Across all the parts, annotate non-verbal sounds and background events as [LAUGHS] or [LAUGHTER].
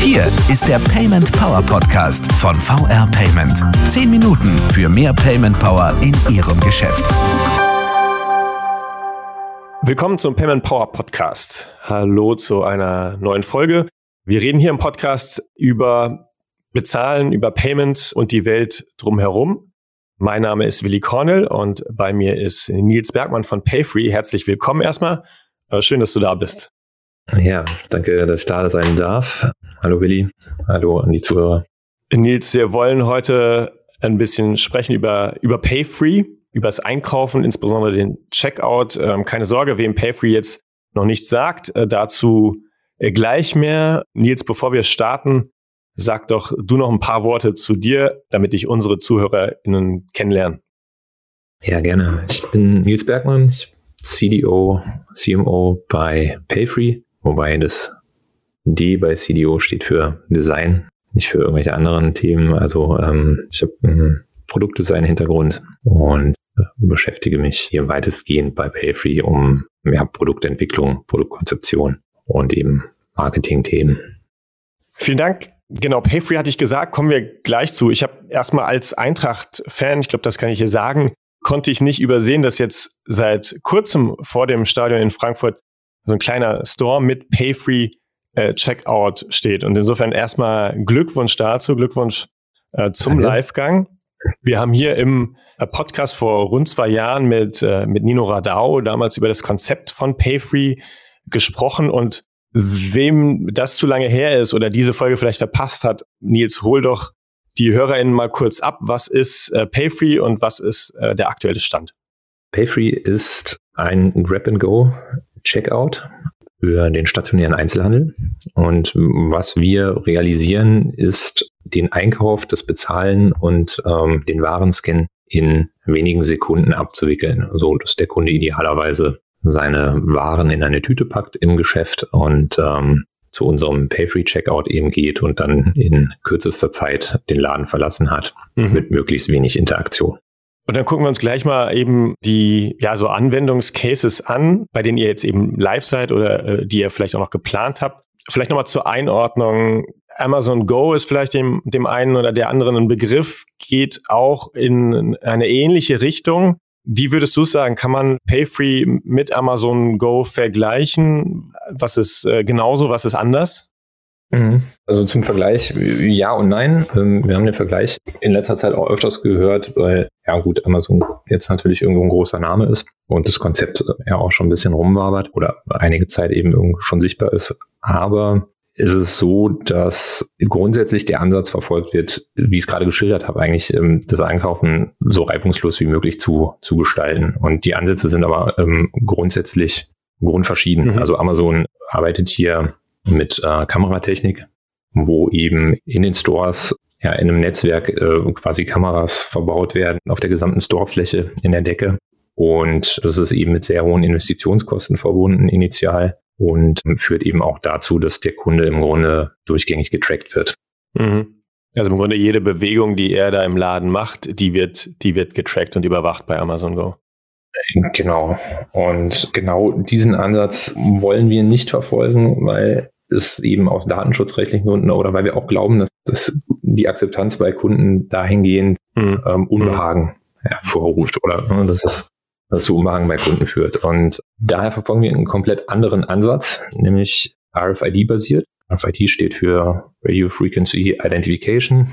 Hier ist der Payment Power Podcast von VR Payment. Zehn Minuten für mehr Payment Power in Ihrem Geschäft. Willkommen zum Payment Power Podcast. Hallo zu einer neuen Folge. Wir reden hier im Podcast über Bezahlen, über Payment und die Welt drumherum. Mein Name ist Willi Cornell und bei mir ist Nils Bergmann von Payfree. Herzlich willkommen erstmal. Äh, schön, dass du da bist. Ja, danke, dass ich da sein darf. Hallo Willi, hallo an die Zuhörer. Nils, wir wollen heute ein bisschen sprechen über, über Payfree, über das Einkaufen, insbesondere den Checkout. Ähm, keine Sorge, wem Payfree jetzt noch nichts sagt, äh, dazu äh, gleich mehr. Nils, bevor wir starten, sag doch du noch ein paar Worte zu dir, damit dich unsere ZuhörerInnen kennenlernen. Ja, gerne. Ich bin Nils Bergmann, ich CDO, CMO bei Payfree, wobei das D bei CDO steht für Design, nicht für irgendwelche anderen Themen. Also ähm, ich habe einen Produktdesign-Hintergrund und beschäftige mich hier weitestgehend bei Payfree um ja, Produktentwicklung, Produktkonzeption und eben Marketing-Themen. Vielen Dank. Genau, Payfree hatte ich gesagt, kommen wir gleich zu. Ich habe erstmal als Eintracht-Fan, ich glaube, das kann ich hier sagen, konnte ich nicht übersehen, dass jetzt seit kurzem vor dem Stadion in Frankfurt so ein kleiner Store mit Payfree äh, Checkout steht. Und insofern erstmal Glückwunsch dazu, Glückwunsch äh, zum Livegang. Wir haben hier im äh, Podcast vor rund zwei Jahren mit, äh, mit Nino Radau damals über das Konzept von Payfree gesprochen und wem das zu lange her ist oder diese Folge vielleicht verpasst hat, Nils, hol doch die HörerInnen mal kurz ab. Was ist äh, Payfree und was ist äh, der aktuelle Stand? Payfree ist ein Grab-and-Go Checkout für den stationären Einzelhandel. Und was wir realisieren, ist den Einkauf, das Bezahlen und ähm, den Warenscan in wenigen Sekunden abzuwickeln, so dass der Kunde idealerweise seine Waren in eine Tüte packt im Geschäft und ähm, zu unserem Pay-Free-Checkout eben geht und dann in kürzester Zeit den Laden verlassen hat, mhm. mit möglichst wenig Interaktion. Und dann gucken wir uns gleich mal eben die ja so Anwendungscases an, bei denen ihr jetzt eben live seid oder äh, die ihr vielleicht auch noch geplant habt. Vielleicht nochmal zur Einordnung. Amazon Go ist vielleicht dem, dem einen oder der anderen ein Begriff, geht auch in eine ähnliche Richtung. Wie würdest du sagen, kann man Payfree mit Amazon Go vergleichen? Was ist äh, genauso, was ist anders? Mhm. Also zum Vergleich, ja und nein. Ähm, wir haben den Vergleich in letzter Zeit auch öfters gehört, weil, ja gut, Amazon jetzt natürlich irgendwo ein großer Name ist und das Konzept ja auch schon ein bisschen rumwabert oder einige Zeit eben schon sichtbar ist. Aber ist es so, dass grundsätzlich der Ansatz verfolgt wird, wie ich es gerade geschildert habe, eigentlich ähm, das Einkaufen so reibungslos wie möglich zu, zu gestalten. Und die Ansätze sind aber ähm, grundsätzlich grundverschieden. Mhm. Also Amazon arbeitet hier mit äh, Kameratechnik, wo eben in den Stores ja in einem Netzwerk äh, quasi Kameras verbaut werden auf der gesamten Storefläche in der Decke. Und das ist eben mit sehr hohen Investitionskosten verbunden initial und führt eben auch dazu, dass der Kunde im Grunde durchgängig getrackt wird. Mhm. Also im Grunde jede Bewegung, die er da im Laden macht, die wird, die wird getrackt und überwacht bei Amazon Go. Genau. Und genau diesen Ansatz wollen wir nicht verfolgen, weil ist eben aus datenschutzrechtlichen Gründen oder weil wir auch glauben, dass das die Akzeptanz bei Kunden dahingehend mhm. ähm, Unbehagen hervorruft oder ne, dass es zu Unbehagen bei Kunden führt. Und daher verfolgen wir einen komplett anderen Ansatz, nämlich RFID-basiert. RFID steht für Radio Frequency Identification.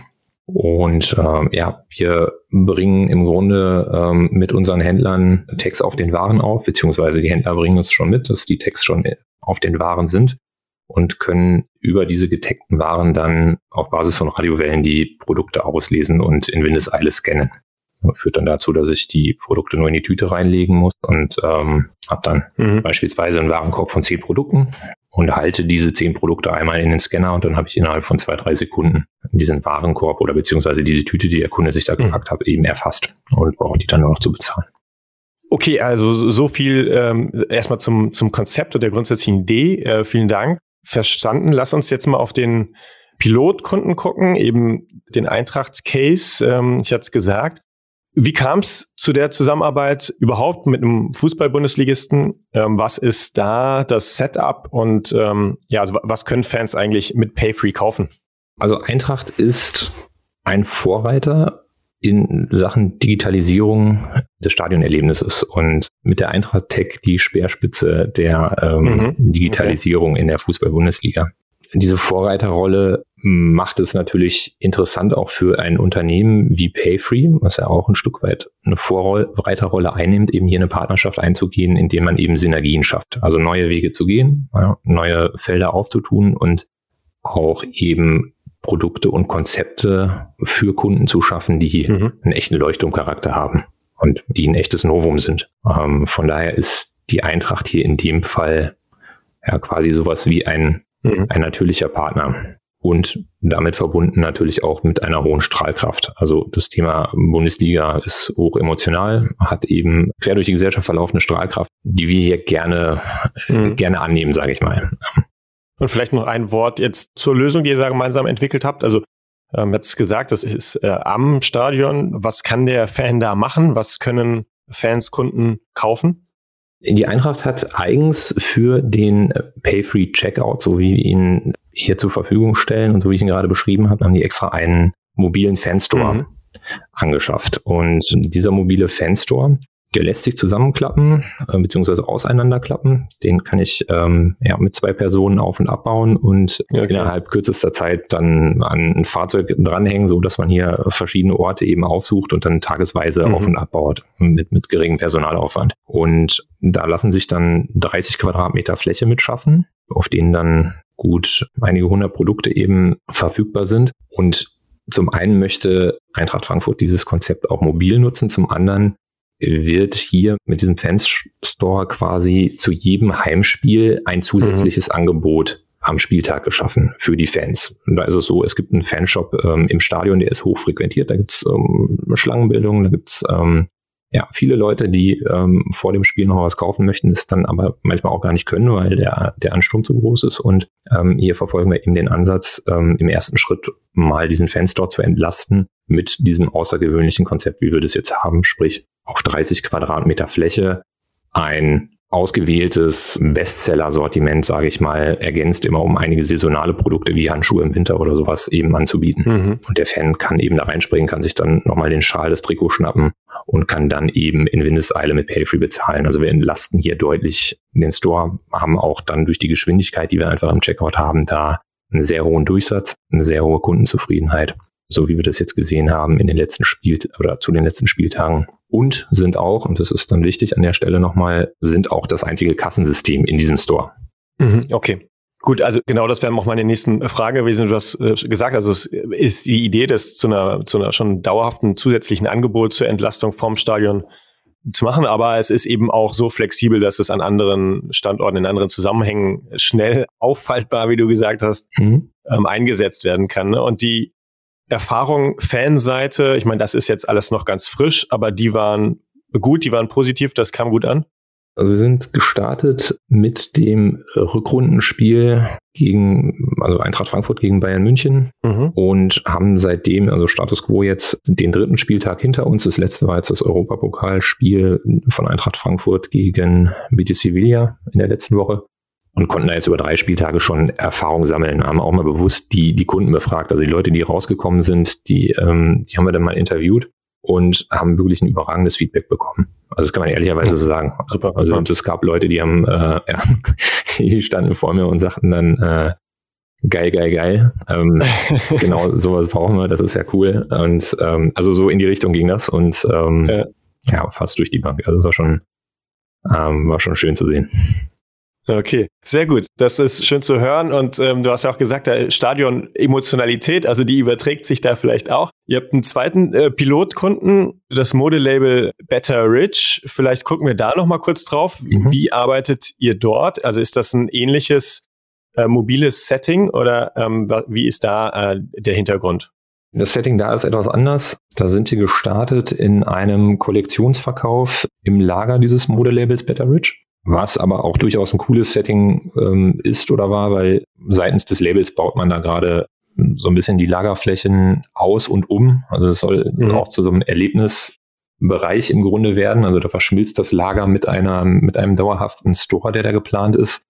Und ähm, ja, wir bringen im Grunde ähm, mit unseren Händlern Tags auf den Waren auf, beziehungsweise die Händler bringen es schon mit, dass die Tags schon auf den Waren sind und können über diese getagten Waren dann auf Basis von Radiowellen die Produkte auslesen und in Windeseile scannen. Führt dann dazu, dass ich die Produkte nur in die Tüte reinlegen muss und ähm, habe dann mhm. beispielsweise einen Warenkorb von zehn Produkten und halte diese zehn Produkte einmal in den Scanner und dann habe ich innerhalb von zwei, drei Sekunden diesen Warenkorb oder beziehungsweise diese Tüte, die der Kunde sich da mhm. gepackt hat, eben erfasst und brauche die dann nur noch zu bezahlen. Okay, also so viel ähm, erstmal zum, zum Konzept und der grundsätzlichen Idee. Äh, vielen Dank verstanden. Lass uns jetzt mal auf den Pilotkunden gucken, eben den Eintracht-Case. Ähm, ich hatte es gesagt. Wie kam es zu der Zusammenarbeit überhaupt mit einem Fußball-Bundesligisten? Ähm, was ist da das Setup und ähm, ja, also was können Fans eigentlich mit Payfree kaufen? Also Eintracht ist ein Vorreiter in Sachen Digitalisierung des Stadionerlebnisses und mit der Eintracht Tech die Speerspitze der ähm, mhm. Digitalisierung okay. in der Fußball-Bundesliga. Diese Vorreiterrolle macht es natürlich interessant auch für ein Unternehmen wie Payfree, was ja auch ein Stück weit eine Vorreiterrolle einnimmt, eben hier eine Partnerschaft einzugehen, indem man eben Synergien schafft. Also neue Wege zu gehen, neue Felder aufzutun und auch eben Produkte und Konzepte für Kunden zu schaffen, die mhm. einen echten Leuchtturmcharakter haben und die ein echtes Novum sind. Ähm, von daher ist die Eintracht hier in dem Fall ja quasi sowas wie ein, mhm. ein natürlicher Partner und damit verbunden natürlich auch mit einer hohen Strahlkraft. Also das Thema Bundesliga ist hoch emotional, hat eben quer durch die Gesellschaft verlaufende Strahlkraft, die wir hier gerne, mhm. gerne annehmen, sage ich mal. Und vielleicht noch ein Wort jetzt zur Lösung, die ihr da gemeinsam entwickelt habt. Also ähm, jetzt gesagt, das ist äh, am Stadion. Was kann der Fan da machen? Was können Fans, Kunden kaufen? Die Eintracht hat eigens für den Pay-Free Checkout, so wie wir ihn hier zur Verfügung stellen und so wie ich ihn gerade beschrieben habe, haben die extra einen mobilen Fanstore mhm. angeschafft. Und dieser mobile Fanstore, der lässt sich zusammenklappen äh, beziehungsweise auseinanderklappen. Den kann ich ähm, ja, mit zwei Personen auf und abbauen und okay. innerhalb kürzester Zeit dann an ein Fahrzeug dranhängen, so dass man hier verschiedene Orte eben aufsucht und dann tagesweise mhm. auf und abbaut mit, mit geringem Personalaufwand. Und da lassen sich dann 30 Quadratmeter Fläche mitschaffen, auf denen dann gut einige hundert Produkte eben verfügbar sind. Und zum einen möchte Eintracht Frankfurt dieses Konzept auch mobil nutzen, zum anderen wird hier mit diesem Fanstore quasi zu jedem Heimspiel ein zusätzliches mhm. Angebot am Spieltag geschaffen für die Fans. Und da ist es so, es gibt einen Fanshop ähm, im Stadion, der ist hochfrequentiert, da gibt's ähm, Schlangenbildung, da gibt's ähm, ja, viele Leute, die ähm, vor dem Spiel noch was kaufen möchten, es dann aber manchmal auch gar nicht können, weil der, der Ansturm zu groß ist. Und ähm, hier verfolgen wir eben den Ansatz, ähm, im ersten Schritt mal diesen Fanstore zu entlasten mit diesem außergewöhnlichen Konzept, wie wir das jetzt haben, sprich auf 30 Quadratmeter Fläche ein ausgewähltes Bestseller-Sortiment, sage ich mal, ergänzt immer um einige saisonale Produkte wie Handschuhe im Winter oder sowas eben anzubieten. Mhm. Und der Fan kann eben da reinspringen, kann sich dann nochmal den Schal, das Trikot schnappen und kann dann eben in Windeseile mit Payfree bezahlen. Also wir entlasten hier deutlich den Store, haben auch dann durch die Geschwindigkeit, die wir einfach im Checkout haben, da einen sehr hohen Durchsatz, eine sehr hohe Kundenzufriedenheit so wie wir das jetzt gesehen haben in den letzten Spiel oder zu den letzten Spieltagen. Und sind auch, und das ist dann wichtig an der Stelle nochmal, sind auch das einzige Kassensystem in diesem Store. Mhm, okay. Gut, also genau das wäre auch meine nächste Frage gewesen. Du hast äh, gesagt, also es ist die Idee, das zu einer, zu einer schon dauerhaften zusätzlichen Angebot zur Entlastung vom Stadion zu machen, aber es ist eben auch so flexibel, dass es an anderen Standorten, in anderen Zusammenhängen schnell auffaltbar, wie du gesagt hast, mhm. ähm, eingesetzt werden kann. Ne? Und die Erfahrung Fanseite, ich meine, das ist jetzt alles noch ganz frisch, aber die waren gut, die waren positiv, das kam gut an. Also wir sind gestartet mit dem Rückrundenspiel gegen, also Eintracht Frankfurt gegen Bayern München mhm. und haben seitdem, also Status Quo jetzt den dritten Spieltag hinter uns. Das letzte war jetzt das Europapokalspiel von Eintracht Frankfurt gegen Betis Sevilla in der letzten Woche und konnten da jetzt über drei Spieltage schon Erfahrung sammeln, haben auch mal bewusst die, die Kunden befragt. Also die Leute, die rausgekommen sind, die, ähm, die haben wir dann mal interviewt und haben wirklich ein überragendes Feedback bekommen. Also das kann man ehrlicherweise so sagen. Super. Also und es gab Leute, die haben, äh, [LAUGHS] ja, die standen vor mir und sagten dann, äh, geil, geil, geil. Ähm, [LAUGHS] genau, sowas brauchen wir, das ist ja cool. Und ähm, also so in die Richtung ging das und ähm, ja. ja, fast durch die Bank. Also das war schon, ähm, war schon schön zu sehen. Okay, sehr gut. Das ist schön zu hören. Und ähm, du hast ja auch gesagt, der Stadion-Emotionalität, also die überträgt sich da vielleicht auch. Ihr habt einen zweiten äh, Pilotkunden, das Modelabel Better Rich. Vielleicht gucken wir da nochmal kurz drauf. Mhm. Wie arbeitet ihr dort? Also ist das ein ähnliches äh, mobiles Setting oder ähm, wie ist da äh, der Hintergrund? Das Setting da ist etwas anders. Da sind wir gestartet in einem Kollektionsverkauf im Lager dieses Modelabels Better Rich was aber auch durchaus ein cooles Setting ähm, ist oder war, weil seitens des Labels baut man da gerade so ein bisschen die Lagerflächen aus und um. Also es soll mhm. auch zu so einem Erlebnis Bereich im Grunde werden. Also da verschmilzt das Lager mit einer, mit einem dauerhaften Store, der da geplant ist.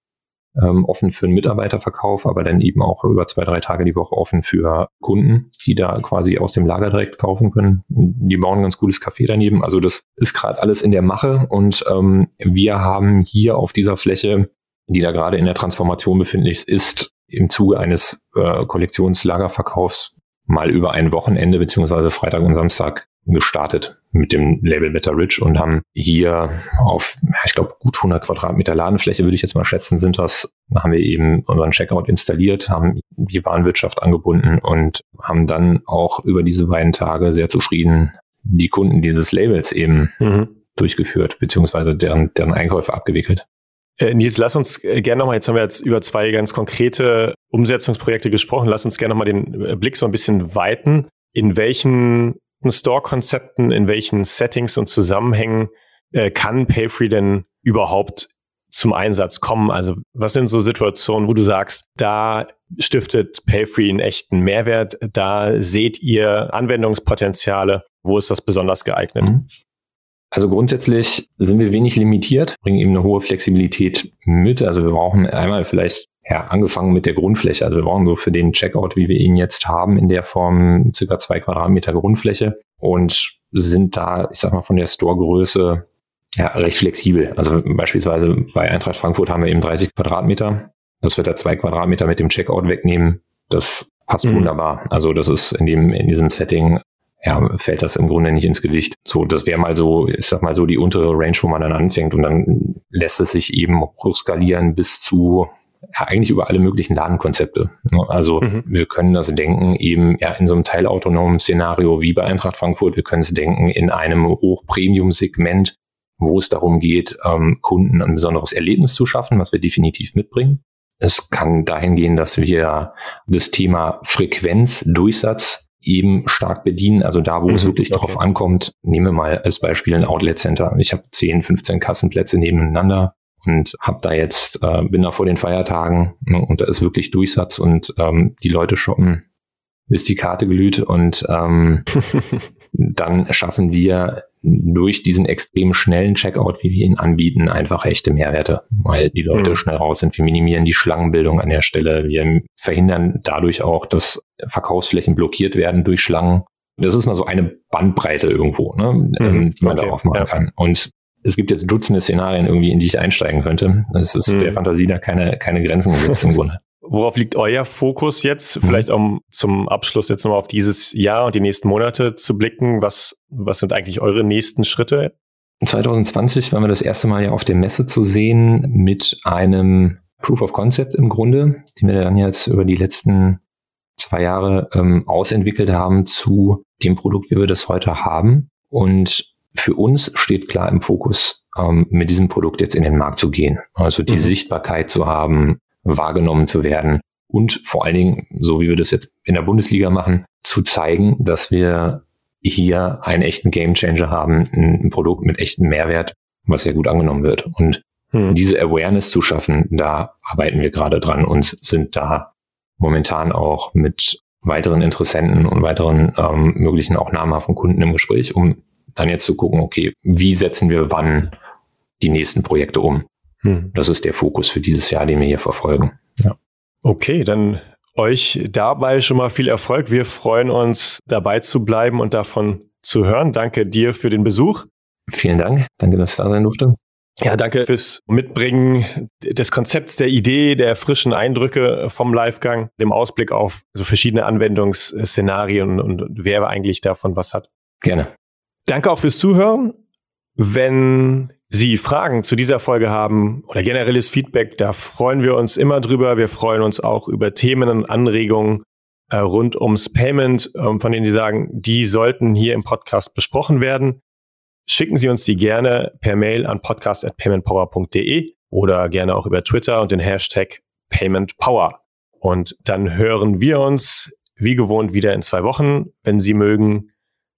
Ähm, offen für einen Mitarbeiterverkauf, aber dann eben auch über zwei, drei Tage die Woche offen für Kunden, die da quasi aus dem Lager direkt kaufen können. Die bauen ein ganz cooles Café daneben. Also das ist gerade alles in der Mache und ähm, wir haben hier auf dieser Fläche, die da gerade in der Transformation befindlich ist, im Zuge eines äh, Kollektionslagerverkaufs mal über ein Wochenende beziehungsweise Freitag und Samstag gestartet mit dem Label Better Rich und haben hier auf, ich glaube, gut 100 Quadratmeter Ladenfläche, würde ich jetzt mal schätzen, sind das. Da haben wir eben unseren Checkout installiert, haben die Warenwirtschaft angebunden und haben dann auch über diese beiden Tage sehr zufrieden die Kunden dieses Labels eben mhm. durchgeführt, beziehungsweise deren, deren Einkäufe abgewickelt. Äh, Nils, lass uns äh, gerne nochmal, jetzt haben wir jetzt über zwei ganz konkrete Umsetzungsprojekte gesprochen, lass uns gerne nochmal den äh, Blick so ein bisschen weiten. In welchen Store-Konzepten, in welchen Settings und Zusammenhängen äh, kann Payfree denn überhaupt zum Einsatz kommen? Also was sind so Situationen, wo du sagst, da stiftet Payfree einen echten Mehrwert, da seht ihr Anwendungspotenziale, wo ist das besonders geeignet? Mhm. Also grundsätzlich sind wir wenig limitiert, bringen eben eine hohe Flexibilität mit. Also wir brauchen einmal vielleicht ja, angefangen mit der Grundfläche. Also wir brauchen so für den Checkout, wie wir ihn jetzt haben, in der Form circa zwei Quadratmeter Grundfläche und sind da, ich sag mal, von der Storegröße ja, recht flexibel. Also beispielsweise bei Eintracht Frankfurt haben wir eben 30 Quadratmeter. Das wird da zwei Quadratmeter mit dem Checkout wegnehmen. Das passt mhm. wunderbar. Also das ist in dem, in diesem Setting ja, fällt das im Grunde nicht ins Gewicht. So, das wäre mal so, ich sag mal so die untere Range, wo man dann anfängt und dann lässt es sich eben hochskalieren bis zu eigentlich über alle möglichen Ladenkonzepte. Ne? Also mhm. wir können das denken eben ja in so einem teilautonomen Szenario wie bei Eintracht Frankfurt. Wir können es denken in einem Hochpremium-Segment, wo es darum geht, ähm, Kunden ein besonderes Erlebnis zu schaffen, was wir definitiv mitbringen. Es kann dahin gehen, dass wir das Thema Frequenz, Durchsatz eben stark bedienen. Also da, wo mhm, es wirklich okay. drauf ankommt, nehmen wir mal als Beispiel ein Outlet Center. Ich habe 10, 15 Kassenplätze nebeneinander und habe da jetzt, äh, bin da vor den Feiertagen ne, und da ist wirklich Durchsatz und ähm, die Leute shoppen, bis die Karte glüht und ähm, [LAUGHS] dann schaffen wir durch diesen extrem schnellen Checkout, wie wir ihn anbieten, einfach echte Mehrwerte, weil die Leute mhm. schnell raus sind. Wir minimieren die Schlangenbildung an der Stelle. Wir verhindern dadurch auch, dass Verkaufsflächen blockiert werden durch Schlangen. Das ist mal so eine Bandbreite irgendwo, ne, mhm. Ähm, die man okay. darauf machen ja. kann. Und es gibt jetzt Dutzende Szenarien irgendwie, in die ich einsteigen könnte. Es ist mhm. der Fantasie da keine, keine Grenzen gesetzt im Grunde. Worauf liegt euer Fokus jetzt? Mhm. Vielleicht um zum Abschluss jetzt nochmal auf dieses Jahr und die nächsten Monate zu blicken. Was, was sind eigentlich eure nächsten Schritte? 2020 waren wir das erste Mal ja auf der Messe zu sehen mit einem Proof of Concept im Grunde, den wir dann jetzt über die letzten zwei Jahre ähm, ausentwickelt haben zu dem Produkt, wie wir das heute haben. Und für uns steht klar im Fokus, ähm, mit diesem Produkt jetzt in den Markt zu gehen. Also die mhm. Sichtbarkeit zu haben, wahrgenommen zu werden und vor allen Dingen, so wie wir das jetzt in der Bundesliga machen, zu zeigen, dass wir hier einen echten Gamechanger haben, ein, Produkt mit echtem Mehrwert, was sehr gut angenommen wird. Und hm. diese Awareness zu schaffen, da arbeiten wir gerade dran und sind da momentan auch mit weiteren Interessenten und weiteren ähm, möglichen auch namhaften Kunden im Gespräch, um dann jetzt zu gucken, okay, wie setzen wir wann die nächsten Projekte um? Hm. Das ist der Fokus für dieses Jahr, den wir hier verfolgen. Ja. Okay, dann euch dabei schon mal viel Erfolg. Wir freuen uns, dabei zu bleiben und davon zu hören. Danke dir für den Besuch. Vielen Dank. Danke, dass ich da sein durfte. Ja, danke fürs Mitbringen des Konzepts, der Idee, der frischen Eindrücke vom Livegang, dem Ausblick auf so verschiedene Anwendungsszenarien und wer eigentlich davon was hat. Gerne. Danke auch fürs Zuhören. Wenn Sie Fragen zu dieser Folge haben oder generelles Feedback, da freuen wir uns immer drüber. Wir freuen uns auch über Themen und Anregungen äh, rund ums Payment, äh, von denen Sie sagen, die sollten hier im Podcast besprochen werden. Schicken Sie uns die gerne per Mail an podcast.paymentpower.de oder gerne auch über Twitter und den Hashtag PaymentPower. Und dann hören wir uns wie gewohnt wieder in zwei Wochen, wenn Sie mögen.